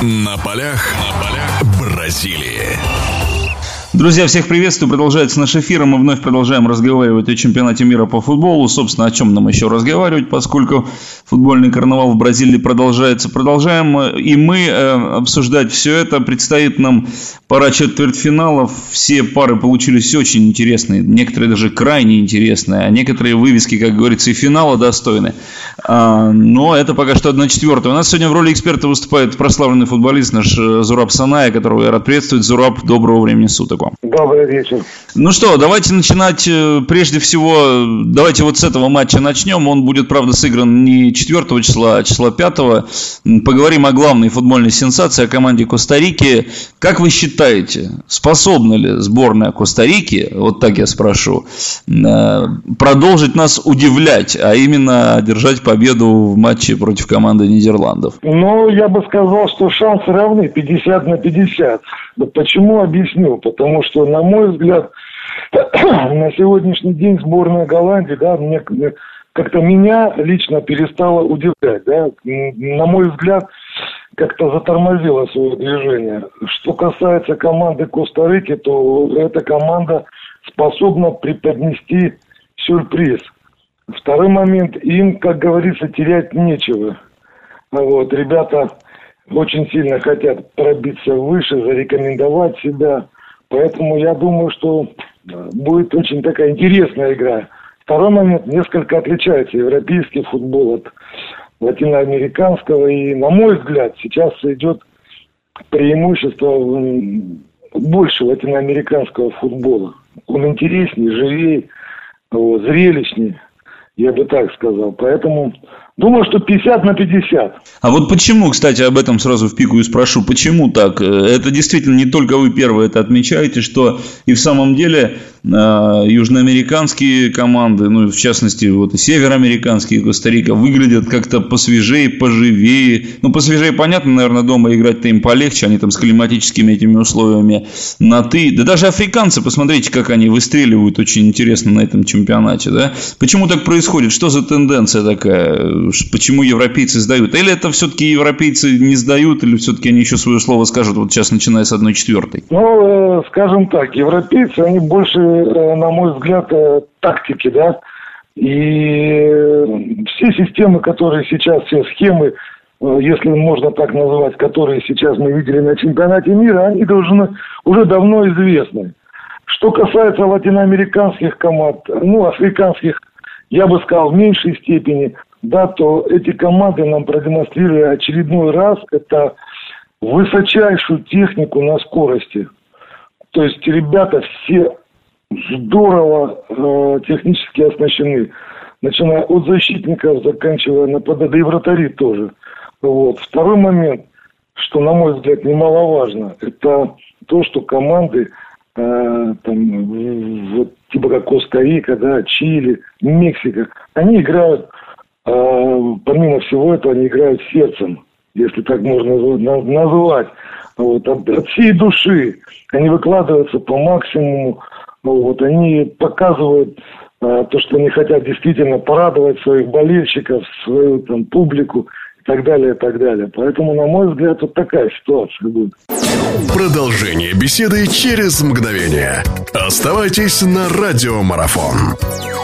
На полях, на полях Бразилии. Друзья, всех приветствую. Продолжается наш эфир. Мы вновь продолжаем разговаривать о чемпионате мира по футболу. Собственно, о чем нам еще разговаривать, поскольку футбольный карнавал в Бразилии продолжается. Продолжаем и мы э, обсуждать все это. Предстоит нам пара четвертьфиналов. Все пары получились очень интересные. Некоторые даже крайне интересные. А некоторые вывески, как говорится, и финала достойны. А, но это пока что одна четвертая. У нас сегодня в роли эксперта выступает прославленный футболист наш э, Зураб Саная, которого я рад приветствовать. Зураб, доброго времени суток вам. Добрый вечер. Ну что, давайте начинать э, прежде всего, давайте вот с этого матча начнем. Он будет, правда, сыгран не 4 числа, а числа 5. Поговорим о главной футбольной сенсации, о команде Коста-Рики. Как вы считаете, способна ли сборная Коста-Рики, вот так я спрошу, э, продолжить нас удивлять, а именно одержать победу в матче против команды Нидерландов? Ну, я бы сказал, что шансы равны 50 на 50. Почему объясню? Потому что, на мой взгляд, на сегодняшний день сборная Голландии, да, мне как-то меня лично перестала удивлять, да. На мой взгляд, как-то затормозила свое движение. Что касается команды Коста-Рики, то эта команда способна преподнести сюрприз. Второй момент, им, как говорится, терять нечего. Вот, ребята очень сильно хотят пробиться выше, зарекомендовать себя. Поэтому я думаю, что э, будет очень такая интересная игра. Второй момент несколько отличается европейский футбол от латиноамериканского. И, на мой взгляд, сейчас идет преимущество больше латиноамериканского футбола. Он интереснее, живее, зрелищнее, я бы так сказал. Поэтому Думаю, что 50 на 50. А вот почему, кстати, об этом сразу в пику и спрошу, почему так? Э, это действительно не только вы первые это отмечаете, что и в самом деле э, южноамериканские команды, ну, в частности, вот и североамериканские, Коста-Рика, выглядят как-то посвежее, поживее. Ну, посвежее, понятно, наверное, дома играть-то им полегче, они там с климатическими этими условиями на «ты». Да даже африканцы, посмотрите, как они выстреливают очень интересно на этом чемпионате, да? Почему так происходит? Что за тенденция такая? Почему европейцы сдают? Или это все-таки европейцы не сдают, или все-таки они еще свое слово скажут, вот сейчас начиная с одной четвертой? Ну, э, скажем так, европейцы, они больше, э, на мой взгляд, э, тактики, да, и все системы, которые сейчас, все схемы, если можно так называть, которые сейчас мы видели на чемпионате мира, они должны уже давно известны. Что касается латиноамериканских команд, ну, африканских, я бы сказал, в меньшей степени да, то эти команды нам продемонстрировали очередной раз это высочайшую технику на скорости. То есть ребята все здорово э, технически оснащены. Начиная от защитников, заканчивая нападать, да и вратари тоже. Вот. Второй момент, что, на мой взгляд, немаловажно, это то, что команды э, там, вот, типа как Коста-Рика, да, Чили, Мексика, они играют помимо всего этого, они играют сердцем, если так можно назвать. Вот, от, всей души. Они выкладываются по максимуму. Вот, они показывают а, то, что они хотят действительно порадовать своих болельщиков, свою там, публику и так далее, и так далее. Поэтому, на мой взгляд, вот такая ситуация будет. Продолжение беседы через мгновение. Оставайтесь на радиомарафон.